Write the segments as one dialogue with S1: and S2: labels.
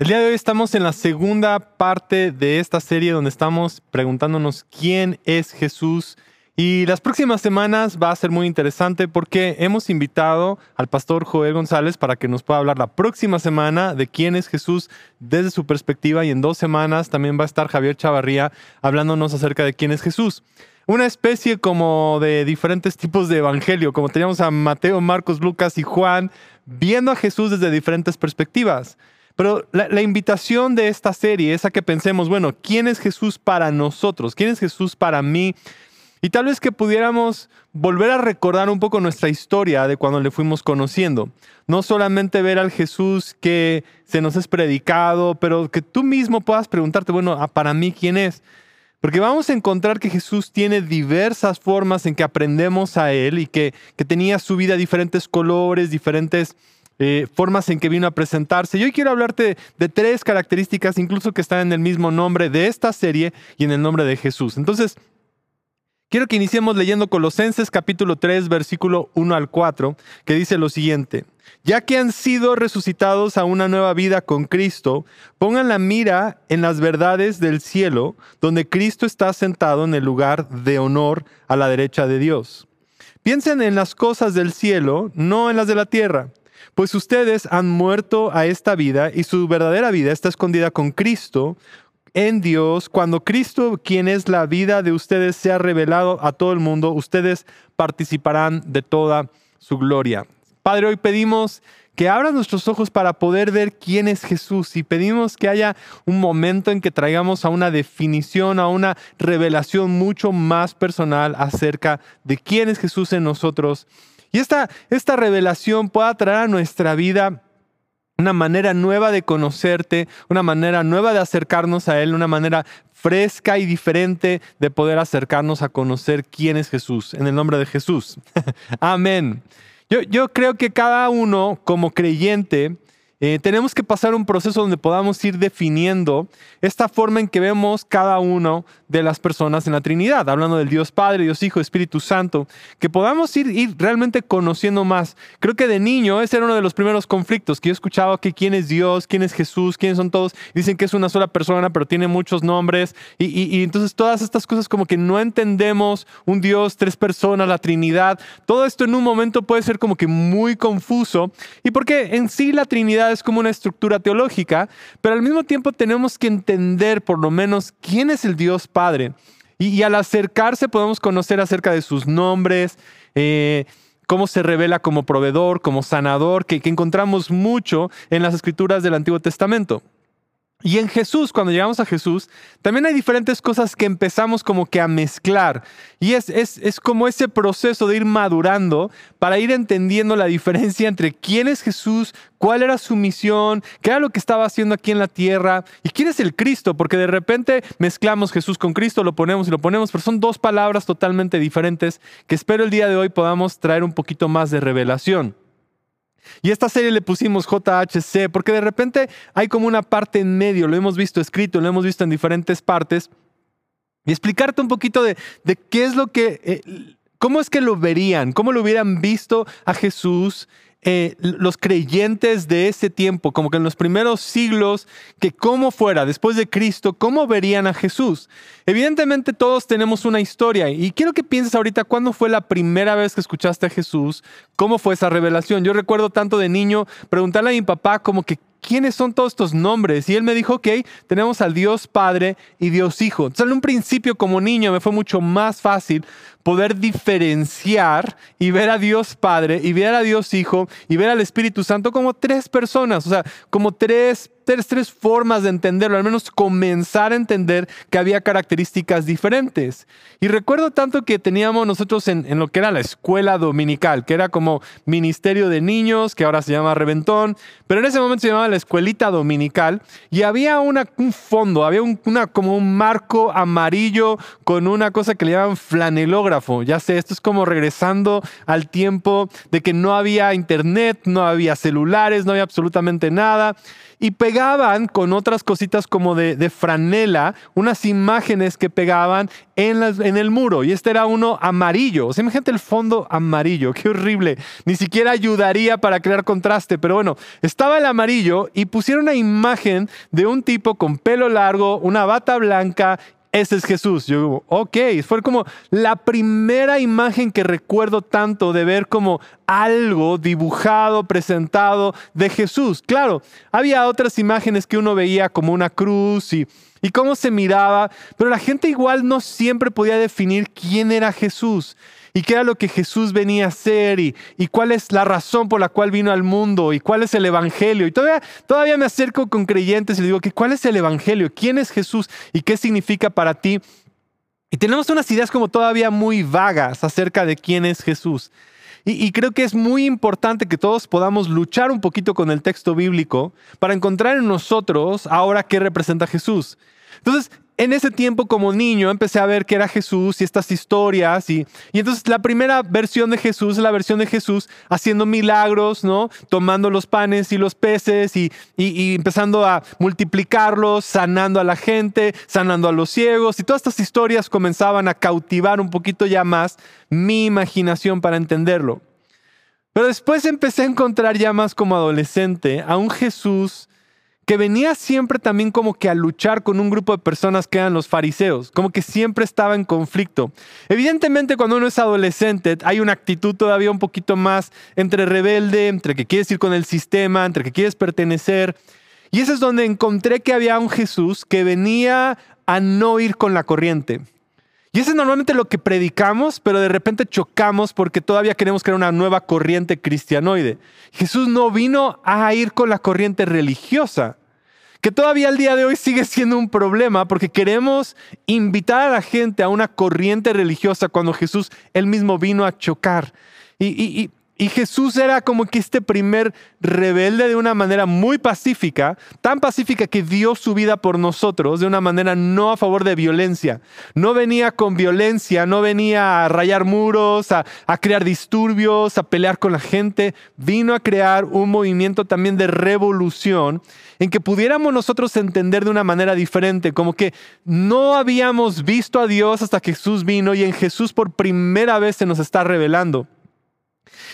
S1: El día de hoy estamos en la segunda parte de esta serie donde estamos preguntándonos quién es Jesús. Y las próximas semanas va a ser muy interesante porque hemos invitado al pastor Joel González para que nos pueda hablar la próxima semana de quién es Jesús desde su perspectiva y en dos semanas también va a estar Javier Chavarría hablándonos acerca de quién es Jesús. Una especie como de diferentes tipos de evangelio, como teníamos a Mateo, Marcos, Lucas y Juan, viendo a Jesús desde diferentes perspectivas. Pero la, invitación de esta serie es a que pensemos, bueno, ¿quién es Jesús para nosotros? ¿Quién es Jesús para mí? Y tal vez que pudiéramos volver a recordar un poco nuestra historia de cuando le fuimos conociendo. No solamente ver al Jesús que se nos es predicado, pero que tú mismo puedas preguntarte, bueno, ah, para mí, ¿quién es? Porque vamos a encontrar que Jesús tiene diversas formas en que aprendemos a Él y que, que tenía su vida diferentes colores, diferentes eh, formas en que vino a presentarse. Y hoy quiero hablarte de tres características, incluso que están en el mismo nombre de esta serie y en el nombre de Jesús. Entonces, quiero que iniciemos leyendo Colosenses capítulo 3, versículo 1 al 4, que dice lo siguiente. Ya que han sido resucitados a una nueva vida con Cristo, pongan la mira en las verdades del cielo, donde Cristo está sentado en el lugar de honor a la derecha de Dios. Piensen en las cosas del cielo, no en las de la tierra pues ustedes han muerto a esta vida y su verdadera vida está escondida con Cristo en Dios. Cuando Cristo, quien es la vida de ustedes, sea revelado a todo el mundo, ustedes participarán de toda su gloria. Padre, hoy pedimos que abras nuestros ojos para poder ver quién es Jesús y pedimos que haya un momento en que traigamos a una definición, a una revelación mucho más personal acerca de quién es Jesús en nosotros y esta, esta revelación pueda traer a nuestra vida una manera nueva de conocerte, una manera nueva de acercarnos a Él, una manera fresca y diferente de poder acercarnos a conocer quién es Jesús, en el nombre de Jesús. Amén. Yo, yo creo que cada uno como creyente eh, tenemos que pasar un proceso donde podamos ir definiendo esta forma en que vemos cada uno de las personas en la Trinidad, hablando del Dios Padre, Dios Hijo, Espíritu Santo, que podamos ir, ir realmente conociendo más. Creo que de niño ese era uno de los primeros conflictos que yo escuchaba que quién es Dios, quién es Jesús, quiénes son todos. Dicen que es una sola persona, pero tiene muchos nombres. Y, y entonces todas estas cosas como que no entendemos un Dios, tres personas, la Trinidad. Todo esto en un momento puede ser como que muy confuso. Y porque en sí la Trinidad es como una estructura teológica, pero al mismo tiempo tenemos que entender por lo menos quién es el Dios Padre. Y, al acercarse podemos conocer acerca de sus nombres, eh, cómo se revela como proveedor, como sanador, que encontramos mucho en las escrituras del Antiguo Testamento. Y en Jesús, cuando llegamos a Jesús, también hay diferentes cosas que empezamos como que a mezclar. Y es, es, es, como ese proceso de ir madurando para ir entendiendo la diferencia entre quién es Jesús, cuál era su misión, qué era lo que estaba haciendo aquí en la tierra y quién es el Cristo, porque de repente mezclamos Jesús con Cristo, lo ponemos y lo ponemos, pero son dos palabras totalmente diferentes que espero el día de hoy podamos traer un poquito más de revelación. Y esta serie le pusimos JHC porque de repente hay como una parte en medio, lo hemos visto escrito, lo hemos visto en diferentes partes. Y explicarte un poquito de, qué es lo que, eh, cómo es que lo verían, cómo lo hubieran visto a Jesús eh, los creyentes de ese tiempo, como que en los primeros siglos, que cómo fuera, después de Cristo, cómo verían a Jesús. Evidentemente todos tenemos una historia y quiero que pienses ahorita cuándo fue la primera vez que escuchaste a Jesús, cómo fue esa revelación. Yo recuerdo tanto de niño preguntarle a mi papá como que ¿quiénes son todos estos nombres? Y él me dijo, ok, tenemos al Dios Padre y Dios Hijo. Entonces, en un principio, como niño, me fue mucho más fácil poder diferenciar y ver a Dios Padre y ver a Dios Hijo y ver al Espíritu Santo como tres personas, o sea, como tres tres, formas de entenderlo, al menos comenzar a entender que había características diferentes. Y recuerdo tanto que teníamos nosotros en, en, lo que era la escuela dominical, que era como ministerio de niños, que ahora se llama Reventón, pero en ese momento se llamaba la escuelita dominical, y había una, un fondo, había una, como un marco amarillo con una cosa que le llaman flanelógrafo Ya sé, esto es como regresando al tiempo de que no había internet, no había celulares, no había absolutamente nada. Y pegaban con otras cositas como de, franela unas imágenes que pegaban en, en, el muro. Y este era uno amarillo. O sea, imagínate el fondo amarillo. Qué horrible. Ni siquiera ayudaría para crear contraste. Pero bueno, estaba el amarillo y pusieron una imagen de un tipo con pelo largo, una bata blanca ese es Jesús. Yo digo, ok, fue como la primera imagen que recuerdo tanto de ver como algo dibujado, presentado de Jesús. Claro, había otras imágenes que uno veía como una cruz y, y cómo se miraba, pero la gente igual no siempre podía definir quién era Jesús y qué era lo que Jesús venía a hacer y, cuál es la razón por la cual vino al mundo y cuál es el Evangelio. Y todavía, todavía me acerco con creyentes y les digo que cuál es el Evangelio, quién es Jesús y qué significa para ti. Y tenemos unas ideas como todavía muy vagas acerca de quién es Jesús. Y, y, creo que es muy importante que todos podamos luchar un poquito con el texto bíblico para encontrar en nosotros ahora qué representa Jesús. Entonces, en ese tiempo como niño empecé a ver que era Jesús y estas historias y, entonces la primera versión de Jesús es la versión de Jesús haciendo milagros, ¿no? Tomando los panes y los peces y, y, empezando a multiplicarlos, sanando a la gente, sanando a los ciegos y todas estas historias comenzaban a cautivar un poquito ya más mi imaginación para entenderlo. Pero después empecé a encontrar ya más como adolescente a un Jesús que venía siempre también como que a luchar con un grupo de personas que eran los fariseos, como que siempre estaba en conflicto. Evidentemente cuando uno es adolescente hay una actitud todavía un poquito más entre rebelde, entre que quieres ir con el sistema, entre que quieres pertenecer. Y eso es donde encontré que había un Jesús que venía a no ir con la corriente. Y eso es normalmente lo que predicamos, pero de repente chocamos porque todavía queremos crear una nueva corriente cristianoide. Jesús no vino a ir con la corriente religiosa que todavía al día de hoy sigue siendo un problema porque queremos invitar a la gente a una corriente religiosa cuando Jesús él mismo vino a chocar. Y, y Jesús era como que este primer rebelde de una manera muy pacífica, tan pacífica que dio su vida por nosotros de una manera no a favor de violencia. No venía con violencia, no venía a rayar muros, a, crear disturbios, a pelear con la gente. Vino a crear un movimiento también de revolución en que pudiéramos nosotros entender de una manera diferente, como que no habíamos visto a Dios hasta que Jesús vino y en Jesús por primera vez se nos está revelando.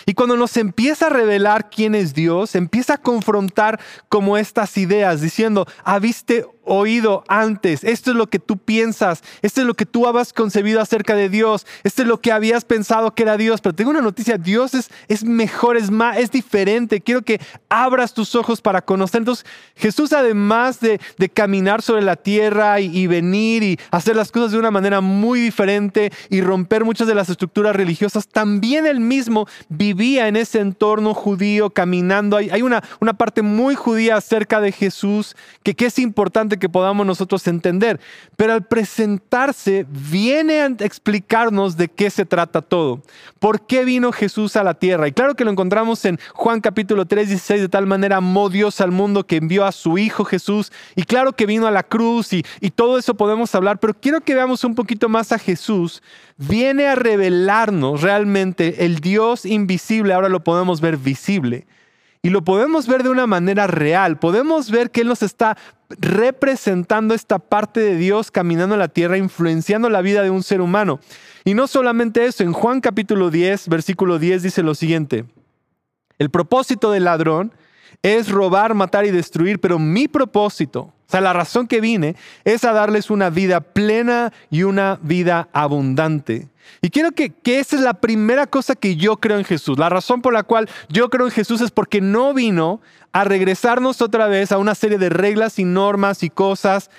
S1: Y cuando nos empieza a revelar quién es Dios, empieza a confrontar como estas ideas, diciendo, ah, viste oído antes, esto es lo que tú piensas, esto es lo que tú habías concebido acerca de Dios, esto es lo que habías pensado que era Dios, pero tengo una noticia, Dios es, es mejor, es más, es diferente, quiero que abras tus ojos para conocer. Entonces Jesús además de, caminar sobre la tierra y, y, venir y hacer las cosas de una manera muy diferente y romper muchas de las estructuras religiosas, también él mismo vivía en ese entorno judío, caminando. Hay, hay una, una parte muy judía acerca de Jesús que, que es importante que podamos nosotros entender. Pero al presentarse, viene a explicarnos de qué se trata todo. ¿Por qué vino Jesús a la tierra? Y claro que lo encontramos en Juan capítulo 3, 16, de tal manera amó Dios al mundo que envió a su Hijo Jesús. Y claro que vino a la cruz y, y todo eso podemos hablar, pero quiero que veamos un poquito más a Jesús. Viene a revelarnos realmente el Dios invisible, ahora lo podemos ver visible. Y lo podemos ver de una manera real. Podemos ver que Él nos está representando esta parte de Dios caminando en la tierra, influenciando la vida de un ser humano. Y no solamente eso, en Juan capítulo 10, versículo 10 dice lo siguiente. El propósito del ladrón es robar, matar y destruir, pero mi propósito, o sea, la razón que vine es a darles una vida plena y una vida abundante. Y quiero que, que esa es la primera cosa que yo creo en Jesús. La razón por la cual yo creo en Jesús es porque no vino a regresarnos otra vez a una serie de reglas y normas y cosas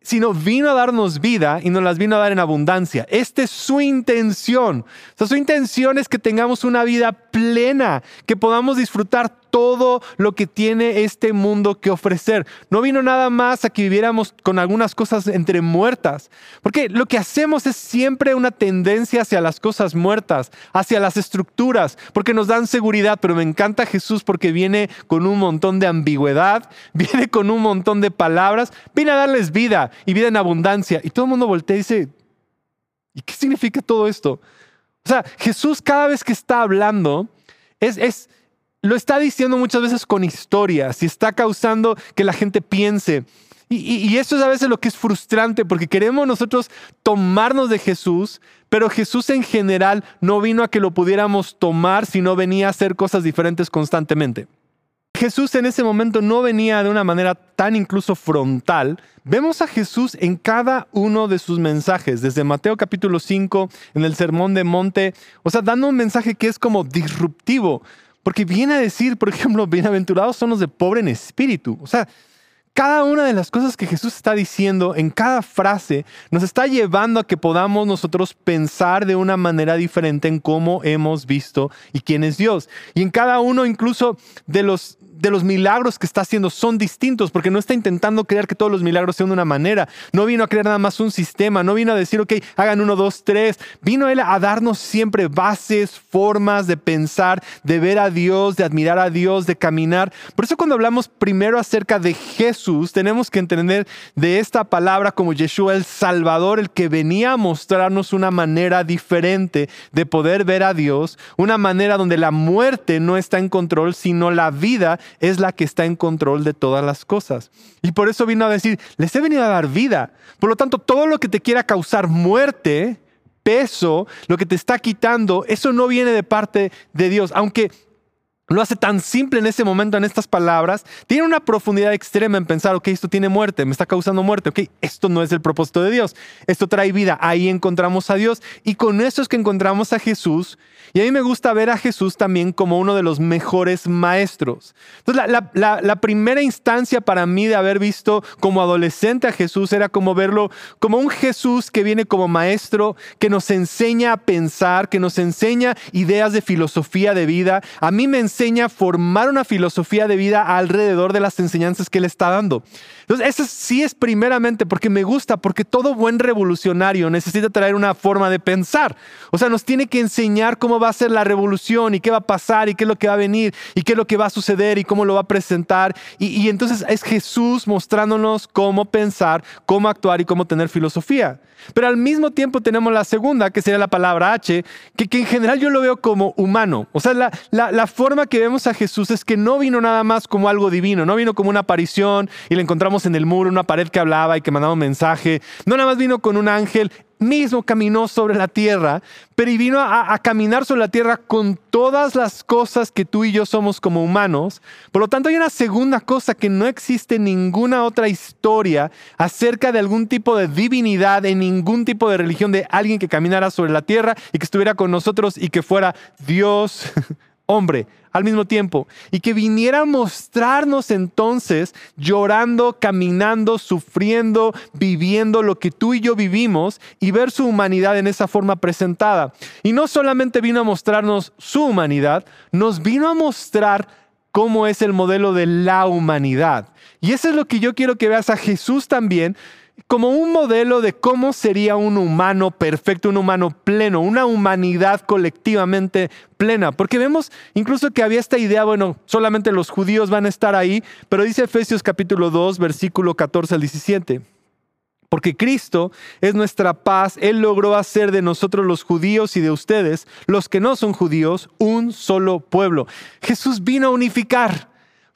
S1: sino vino a darnos vida y nos las vino a dar en abundancia. Esta es su intención. su intención es que tengamos una vida plena, que podamos disfrutar todo lo que tiene este mundo que ofrecer. No vino nada más a que viviéramos con algunas cosas entre muertas, porque lo que hacemos es siempre una tendencia hacia las cosas muertas, hacia las estructuras, porque nos dan seguridad, pero me encanta Jesús porque viene con un montón de ambigüedad, viene con un montón de palabras, viene a darles vida y vida en abundancia. Y todo el mundo voltea y dice, ¿Y qué significa todo esto? O sea, Jesús cada vez que está hablando, es, es, lo está diciendo muchas veces con historias y está causando que la gente piense. Y, eso es a veces lo que es frustrante porque queremos nosotros tomarnos de Jesús, pero Jesús en general no vino a que lo pudiéramos tomar, sino venía a hacer cosas diferentes constantemente. Jesús en ese momento no venía de una manera tan incluso frontal. Vemos a Jesús en cada uno de sus mensajes, desde Mateo capítulo 5, en el Sermón de Monte, o sea, dando un mensaje que es como disruptivo, porque viene a decir, por ejemplo, bienaventurados son los de pobre en espíritu. O sea, cada una de las cosas que Jesús está diciendo en cada frase nos está llevando a que podamos nosotros pensar de una manera diferente en cómo hemos visto y quién es Dios. Y en cada uno incluso de los de los milagros que está haciendo son distintos, porque no está intentando creer que todos los milagros sean de una manera. No vino a crear nada más un sistema, no vino a decir, ok, hagan uno, dos, tres. Vino Él a darnos siempre bases, formas de pensar, de ver a Dios, de admirar a Dios, de caminar. Por eso cuando hablamos primero acerca de Jesús, tenemos que entender de esta palabra como Yeshua el Salvador, el que venía a mostrarnos una manera diferente de poder ver a Dios, una manera donde la muerte no está en control, sino la vida es la que está en control de todas las cosas. Y por eso vino a decir, les he venido a dar vida. Por lo tanto, todo lo que te quiera causar muerte, peso, lo que te está quitando, eso no viene de parte de Dios. Aunque lo hace tan simple en ese momento, en estas palabras, tiene una profundidad extrema en pensar, ok, esto tiene muerte, me está causando muerte, ok, esto no es el propósito de Dios, esto trae vida, ahí encontramos a Dios y con eso es que encontramos a Jesús y a mí me gusta ver a Jesús también como uno de los mejores maestros. Entonces, la, primera instancia para mí de haber visto como adolescente a Jesús era como verlo como un Jesús que viene como maestro, que nos enseña a pensar, que nos enseña ideas de filosofía de vida. A mí me enseña a formar una filosofía de vida alrededor de las enseñanzas que él está dando. Entonces, eso sí es primeramente porque me gusta, porque todo buen revolucionario necesita traer una forma de pensar. O sea, nos tiene que enseñar cómo va a ser la revolución y qué va a pasar y qué es lo que va a venir y qué es lo que va a suceder y cómo lo va a presentar. Y, entonces es Jesús mostrándonos cómo pensar, cómo actuar y cómo tener filosofía. Pero al mismo tiempo tenemos la segunda, que sería la palabra H, que, que en general yo lo veo como humano. O sea, la, la, forma que vemos a Jesús es que no vino nada más como algo divino, no vino como una aparición y le encontramos en el muro una pared que hablaba y que mandaba un mensaje, no nada más vino con un ángel, mismo caminó sobre la tierra, pero y vino a, caminar sobre la tierra con todas las cosas que tú y yo somos como humanos. Por lo tanto, hay una segunda cosa que no existe ninguna otra historia acerca de algún tipo de divinidad, en ningún tipo de religión, de alguien que caminara sobre la tierra y que estuviera con nosotros y que fuera Dios hombre al mismo tiempo y que viniera a mostrarnos entonces llorando, caminando, sufriendo, viviendo lo que tú y yo vivimos y ver su humanidad en esa forma presentada. Y no solamente vino a mostrarnos su humanidad, nos vino a mostrar cómo es el modelo de la humanidad. Y eso es lo que yo quiero que veas a Jesús también, como un modelo de cómo sería un humano perfecto, un humano pleno, una humanidad colectivamente plena. Porque vemos incluso que había esta idea, bueno, solamente los judíos van a estar ahí, pero dice Efesios capítulo 2, versículo 14 al 17. Porque Cristo es nuestra paz, Él logró hacer de nosotros los judíos y de ustedes, los que no son judíos, un solo pueblo. Jesús vino a unificar.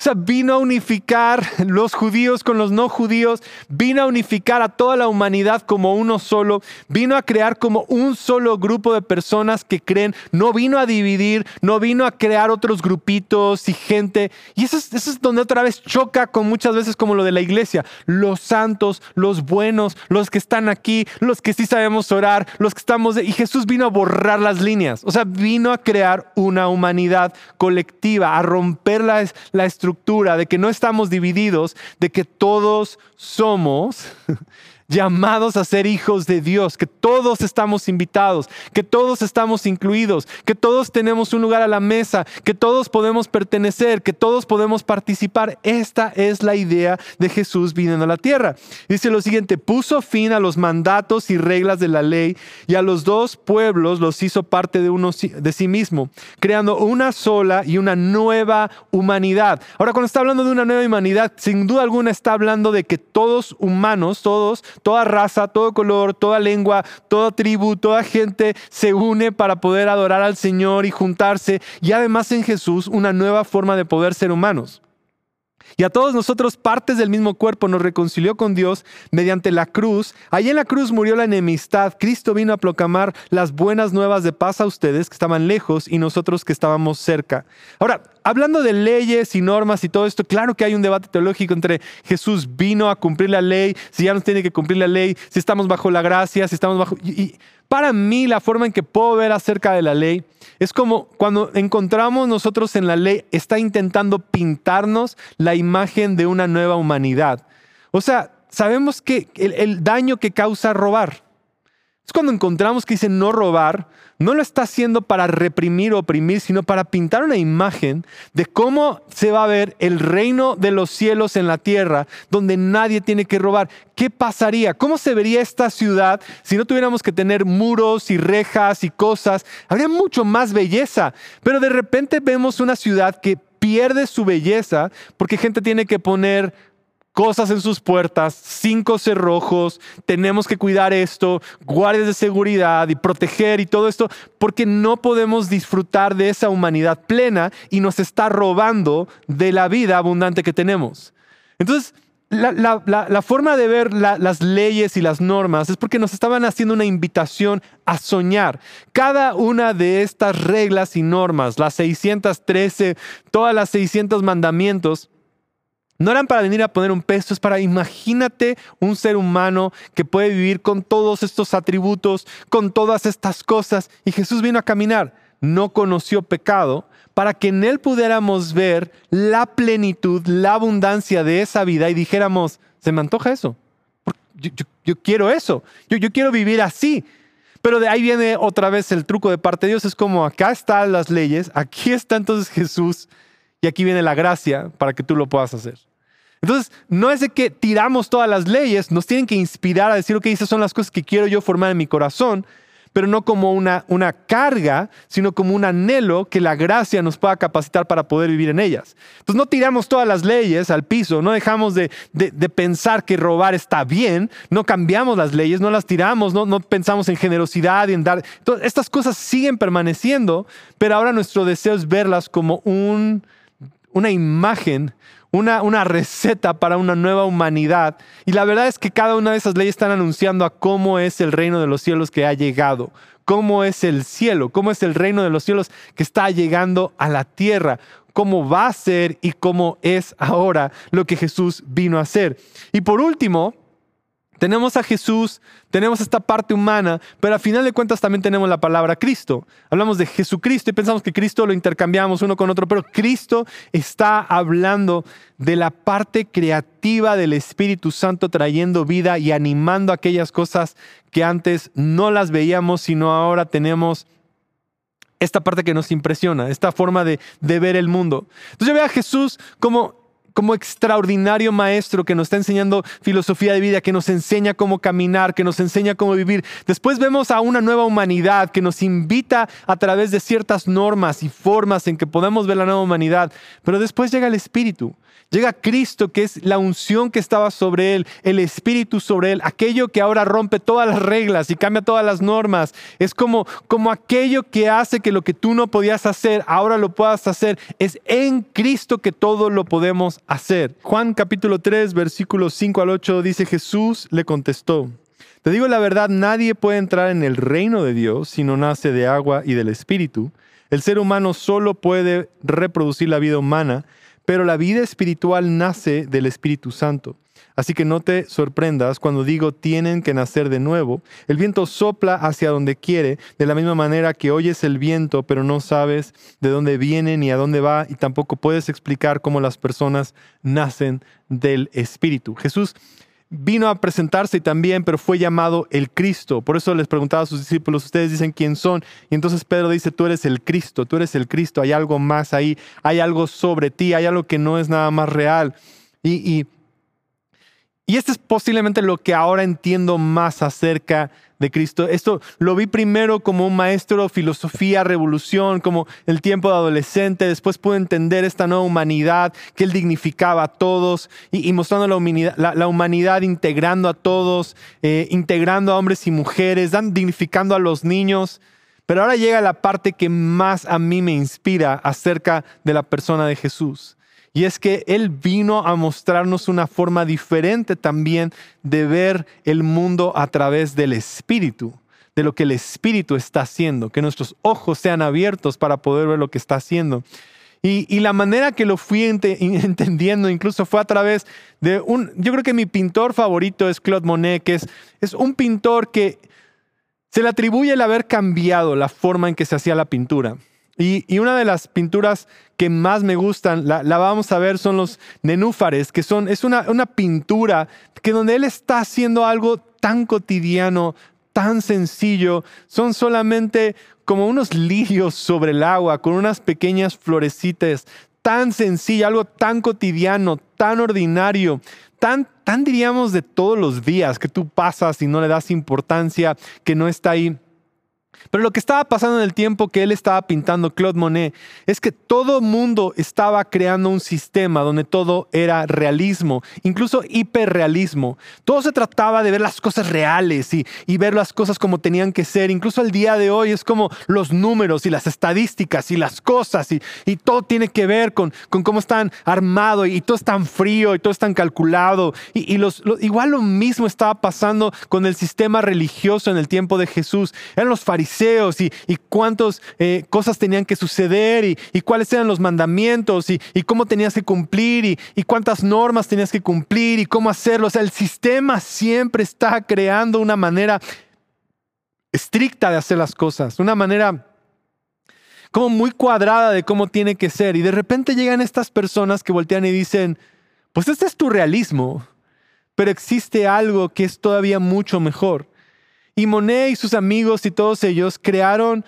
S1: Sea, vino a unificar los judíos con los no judíos, vino a unificar a toda la humanidad como uno solo, vino a crear como un solo grupo de personas que creen, no vino a dividir, no vino a crear otros grupitos y gente. Y eso es, eso es donde otra vez choca con muchas veces como lo de la iglesia. Los santos, los buenos, los que están aquí, los que sí sabemos orar, los que estamos... De... Y Jesús vino a borrar las líneas, o sea, vino a crear una humanidad colectiva, a romper la, la estructura de que no estamos divididos, de que todos somos llamados a ser hijos de Dios, que todos estamos invitados, que todos estamos incluidos, que todos tenemos un lugar a la mesa, que todos podemos pertenecer, que todos podemos participar. Esta es la idea de Jesús viniendo a la tierra. Dice lo siguiente, puso fin a los mandatos y reglas de la ley y a los dos pueblos los hizo parte de, uno, de sí mismo, creando una sola y una nueva humanidad. Ahora, cuando está hablando de una nueva humanidad, sin duda alguna está hablando de que todos humanos, todos, toda raza, todo color, toda lengua, toda tribu, toda gente se une para poder adorar al Señor y juntarse. Y además en Jesús una nueva forma de poder ser humanos. Y a todos nosotros, partes del mismo cuerpo, nos reconcilió con Dios mediante la cruz. Allí en la cruz murió la enemistad. Cristo vino a proclamar las buenas nuevas de paz a ustedes que estaban lejos y nosotros que estábamos cerca. Ahora, hablando de leyes y normas y todo esto, claro que hay un debate teológico entre Jesús vino a cumplir la ley, si ya no tiene que cumplir la ley, si estamos bajo la gracia, si estamos bajo... Y, para mí la forma en que puedo ver acerca de la ley es como cuando encontramos nosotros en la ley, está intentando pintarnos la imagen de una nueva humanidad. O sea, sabemos que el, daño que causa robar. Es cuando encontramos que dice no robar, no lo está haciendo para reprimir o oprimir, sino para pintar una imagen de cómo se va a ver el reino de los cielos en la tierra, donde nadie tiene que robar. ¿Qué pasaría? ¿Cómo se vería esta ciudad si no tuviéramos que tener muros y rejas y cosas? Habría mucho más belleza, pero de repente vemos una ciudad que pierde su belleza porque gente tiene que poner cosas en sus puertas, cinco cerrojos, tenemos que cuidar esto, guardias de seguridad y proteger y todo esto, porque no podemos disfrutar de esa humanidad plena y nos está robando de la vida abundante que tenemos. Entonces, la, forma de ver las leyes y las normas es porque nos estaban haciendo una invitación a soñar. Cada una de estas reglas y normas, las 613, todas las 600 mandamientos, no eran para venir a poner un peso, es para imagínate un ser humano que puede vivir con todos estos atributos, con todas estas cosas. Y Jesús vino a caminar, no conoció pecado, para que en él pudiéramos ver la plenitud, la abundancia de esa vida y dijéramos, se me antoja eso. Yo, quiero eso, yo, yo quiero vivir así. Pero de ahí viene otra vez el truco de parte de Dios. Es como acá están las leyes, aquí está entonces Jesús y aquí viene la gracia para que tú lo puedas hacer. Entonces, no es de que tiramos todas las leyes, nos tienen que inspirar a decir, ok, esas son las cosas que quiero yo formar en mi corazón, pero no como una, una carga, sino como un anhelo que la gracia nos pueda capacitar para poder vivir en ellas. Entonces, no tiramos todas las leyes al piso, no dejamos de, pensar que robar está bien, no cambiamos las leyes, no las tiramos, no, no pensamos en generosidad y en dar. Entonces, estas cosas siguen permaneciendo, pero ahora nuestro deseo es verlas como un, una imagen una, receta para una nueva humanidad. Y la verdad es que cada una de esas leyes están anunciando a cómo es el reino de los cielos que ha llegado, cómo es el cielo, cómo es el reino de los cielos que está llegando a la tierra, cómo va a ser y cómo es ahora lo que Jesús vino a hacer. Y por último, tenemos a Jesús, tenemos esta parte humana, pero al final de cuentas también tenemos la palabra Cristo. Hablamos de Jesucristo y pensamos que Cristo lo intercambiamos uno con otro, pero Cristo está hablando de la parte creativa del Espíritu Santo trayendo vida y animando aquellas cosas que antes no las veíamos, sino ahora tenemos esta parte que nos impresiona, esta forma de, de ver el mundo. Entonces yo veo a Jesús como como extraordinario maestro que nos está enseñando filosofía de vida, que nos enseña cómo caminar, que nos enseña cómo vivir. Después vemos a una nueva humanidad que nos invita a través de ciertas normas y formas en que podemos ver la nueva humanidad. Pero después llega el Espíritu Llega Cristo, que es la unción que estaba sobre él, el Espíritu sobre él, aquello que ahora rompe todas las reglas y cambia todas las normas. Es como, como aquello que hace que lo que tú no podías hacer, ahora lo puedas hacer. Es en Cristo que todo lo podemos hacer. Juan capítulo 3, versículos 5 al 8 dice, Jesús le contestó. Te digo la verdad, nadie puede entrar en el reino de Dios si no nace de agua y del Espíritu. El ser humano solo puede reproducir la vida humana pero la vida espiritual nace del Espíritu Santo. Así que no te sorprendas cuando digo tienen que nacer de nuevo. El viento sopla hacia donde quiere, de la misma manera que oyes el viento, pero no sabes de dónde viene ni a dónde va, y tampoco puedes explicar cómo las personas nacen del Espíritu. Jesús vino a presentarse también, pero fue llamado el Cristo. Por eso les preguntaba a sus discípulos, ustedes dicen quién son. Y entonces Pedro dice, tú eres el Cristo, tú eres el Cristo, hay algo más ahí, hay algo sobre ti, hay algo que no es nada más real. Y, Y esto es posiblemente lo que ahora entiendo más acerca de Cristo. Esto lo vi primero como un maestro filosofía, revolución, como el tiempo de adolescente. Después pude entender esta nueva humanidad que él dignificaba a todos y, mostrando la humanidad, la, humanidad, integrando a todos, eh, integrando a hombres y mujeres, dignificando a los niños. Pero ahora llega la parte que más a mí me inspira acerca de la persona de Jesús. Y es que Él vino a mostrarnos una forma diferente también de ver el mundo a través del Espíritu, de lo que el Espíritu está haciendo, que nuestros ojos sean abiertos para poder ver lo que está haciendo. Y, la manera que lo fui entendiendo incluso fue a través de un, yo creo que mi pintor favorito es Claude Monet, que es, un pintor que se le atribuye el haber cambiado la forma en que se hacía la pintura. Y, una de las pinturas que más me gustan, la, vamos a ver, son los nenúfares, que son, es una, una pintura que donde él está haciendo algo tan cotidiano, tan sencillo, son solamente como unos lirios sobre el agua, con unas pequeñas florecitas, tan sencillo, algo tan cotidiano, tan ordinario, tan, tan diríamos de todos los días que tú pasas y no le das importancia, que no está ahí. Pero lo que estaba pasando en el tiempo que él estaba pintando Claude Monet es que todo mundo estaba creando un sistema donde todo era realismo, incluso hiperrealismo. Todo se trataba de ver las cosas reales y, ver las cosas como tenían que ser. Incluso al día de hoy es como los números y las estadísticas y las cosas y, todo tiene que ver con, cómo están armados y, todo es tan frío y todo es tan calculado. Y, igual lo mismo estaba pasando con el sistema religioso en el tiempo de Jesús. Eran los fariseos y, cuántas eh, cosas tenían que suceder y, cuáles eran los mandamientos y, cómo tenías que cumplir y, cuántas normas tenías que cumplir y cómo hacerlo. O sea, el sistema siempre está creando una manera estricta de hacer las cosas, una manera como muy cuadrada de cómo tiene que ser. Y de repente llegan estas personas que voltean y dicen, pues este es tu realismo, pero existe algo que es todavía mucho mejor. Y Monet y sus amigos y todos ellos crearon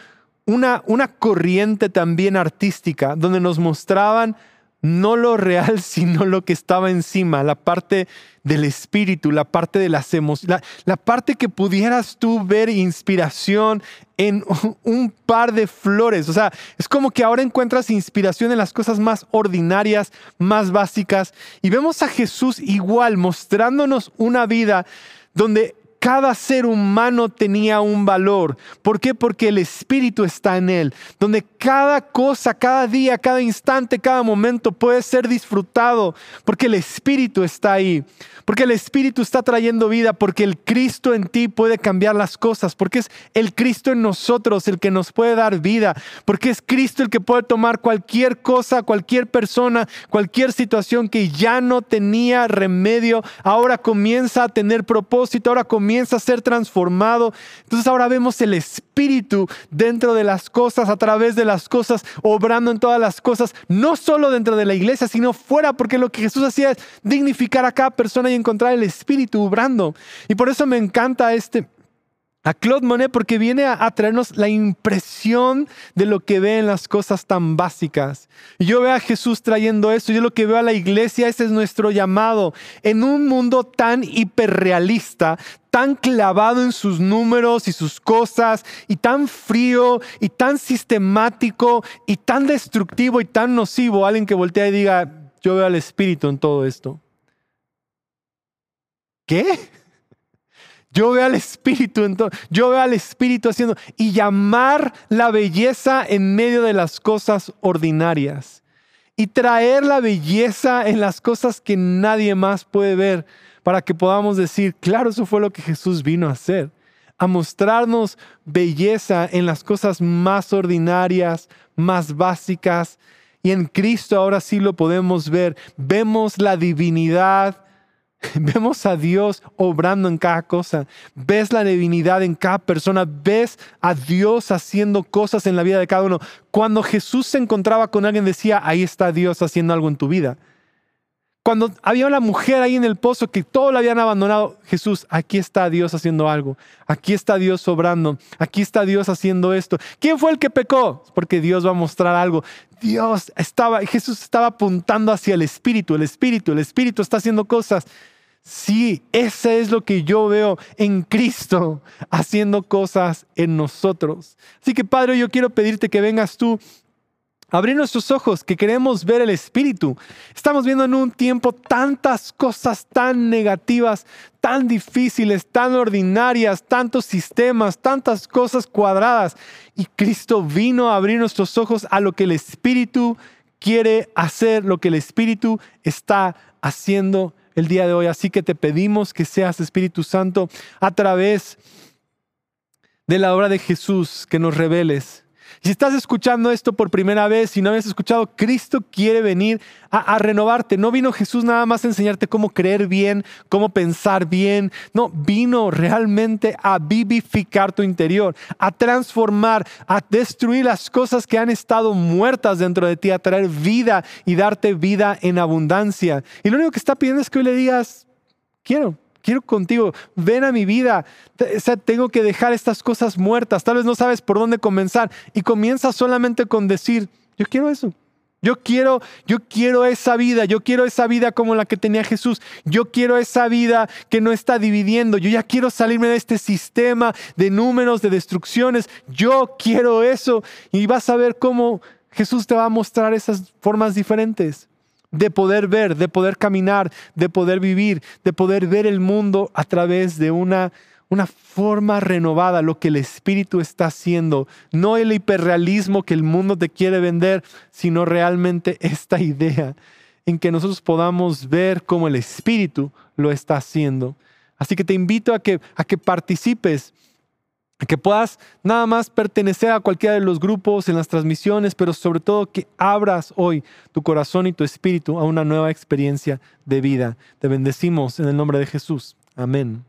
S1: una, una corriente también artística donde nos mostraban no lo real, sino lo que estaba encima, la parte del espíritu, la parte de las emociones, la, parte que pudieras tú ver inspiración en un par de flores. O sea, es como que ahora encuentras inspiración en las cosas más ordinarias, más básicas. Y vemos a Jesús igual mostrándonos una vida donde cada ser humano tenía un valor. ¿Por qué? Porque el Espíritu está en él, donde cada cosa, cada día, cada instante, cada momento puede ser disfrutado, porque el Espíritu está ahí, porque el Espíritu está trayendo vida, porque el Cristo en ti puede cambiar las cosas, porque es el Cristo en nosotros el que nos puede dar vida, porque es Cristo el que puede tomar cualquier cosa, cualquier persona, cualquier situación que ya no tenía remedio, ahora comienza a tener propósito, ahora comienza comienza a ser transformado. Entonces ahora vemos el Espíritu dentro de las cosas, a través de las cosas, obrando en todas las cosas, no solo dentro de la iglesia, sino fuera, porque lo que Jesús hacía es dignificar a cada persona y encontrar el Espíritu obrando. Y por eso me encanta este, a Claude Monet porque viene a, traernos la impresión de lo que ve en las cosas tan básicas. Yo veo a Jesús trayendo eso, yo lo que veo a la iglesia, ese es nuestro llamado. En un mundo tan hiperrealista, tan clavado en sus números y sus cosas, y tan frío, y tan sistemático, y tan destructivo y tan nocivo, alguien que voltea y diga, yo veo al Espíritu en todo esto. ¿Qué? Yo veo al Espíritu, entonces, yo veo al Espíritu haciendo y llamar la belleza en medio de las cosas ordinarias y traer la belleza en las cosas que nadie más puede ver para que podamos decir, claro, eso fue lo que Jesús vino a hacer, a mostrarnos belleza en las cosas más ordinarias, más básicas. Y en Cristo ahora sí lo podemos ver. Vemos la divinidad Vemos a Dios obrando en cada cosa. Ves la divinidad en cada persona. Ves a Dios haciendo cosas en la vida de cada uno. Cuando Jesús se encontraba con alguien decía, ahí está Dios haciendo algo en tu vida. Cuando había una mujer ahí en el pozo que todos la habían abandonado, Jesús, aquí está Dios haciendo algo. Aquí está Dios obrando. Aquí está Dios haciendo esto. ¿Quién fue el que pecó? Porque Dios va a mostrar algo. Dios estaba, Jesús estaba apuntando hacia el Espíritu, el Espíritu, el Espíritu está haciendo cosas. Sí, ese es lo que yo veo en Cristo haciendo cosas en nosotros. Así que Padre, yo quiero pedirte que vengas tú abrir nuestros ojos, que queremos ver el Espíritu. Estamos viendo en un tiempo tantas cosas tan negativas, tan difíciles, tan ordinarias, tantos sistemas, tantas cosas cuadradas. Y Cristo vino a abrir nuestros ojos a lo que el Espíritu quiere hacer, lo que el Espíritu está haciendo el día de hoy. Así que te pedimos que seas Espíritu Santo a través de la obra de Jesús, que nos reveles si estás escuchando esto por primera vez y no habías escuchado, Cristo quiere venir a, renovarte. No vino Jesús nada más a enseñarte cómo creer bien, cómo pensar bien. No, vino realmente a vivificar tu interior, a transformar, a destruir las cosas que han estado muertas dentro de ti, a traer vida y darte vida en abundancia. Y lo único que está pidiendo es que hoy le digas, quiero, quiero contigo, ven a mi vida. O sea, tengo que dejar estas cosas muertas. Tal vez no sabes por dónde comenzar y comienza solamente con decir, yo quiero eso. Yo quiero, yo quiero esa vida, yo quiero esa vida como la que tenía Jesús. Yo quiero esa vida que no está dividiendo. Yo ya quiero salirme de este sistema de números, de destrucciones. Yo quiero eso. Y vas a ver cómo Jesús te va a mostrar esas formas diferentes de poder ver, de poder caminar, de poder vivir, de poder ver el mundo a través de una, una forma renovada, lo que el Espíritu está haciendo. No el hiperrealismo que el mundo te quiere vender, sino realmente esta idea en que nosotros podamos ver cómo el Espíritu lo está haciendo. Así que te invito a que, a que participes que puedas nada más pertenecer a cualquiera de los grupos en las transmisiones, pero sobre todo que abras hoy tu corazón y tu espíritu a una nueva experiencia de vida. Te bendecimos en el nombre de Jesús. Amén.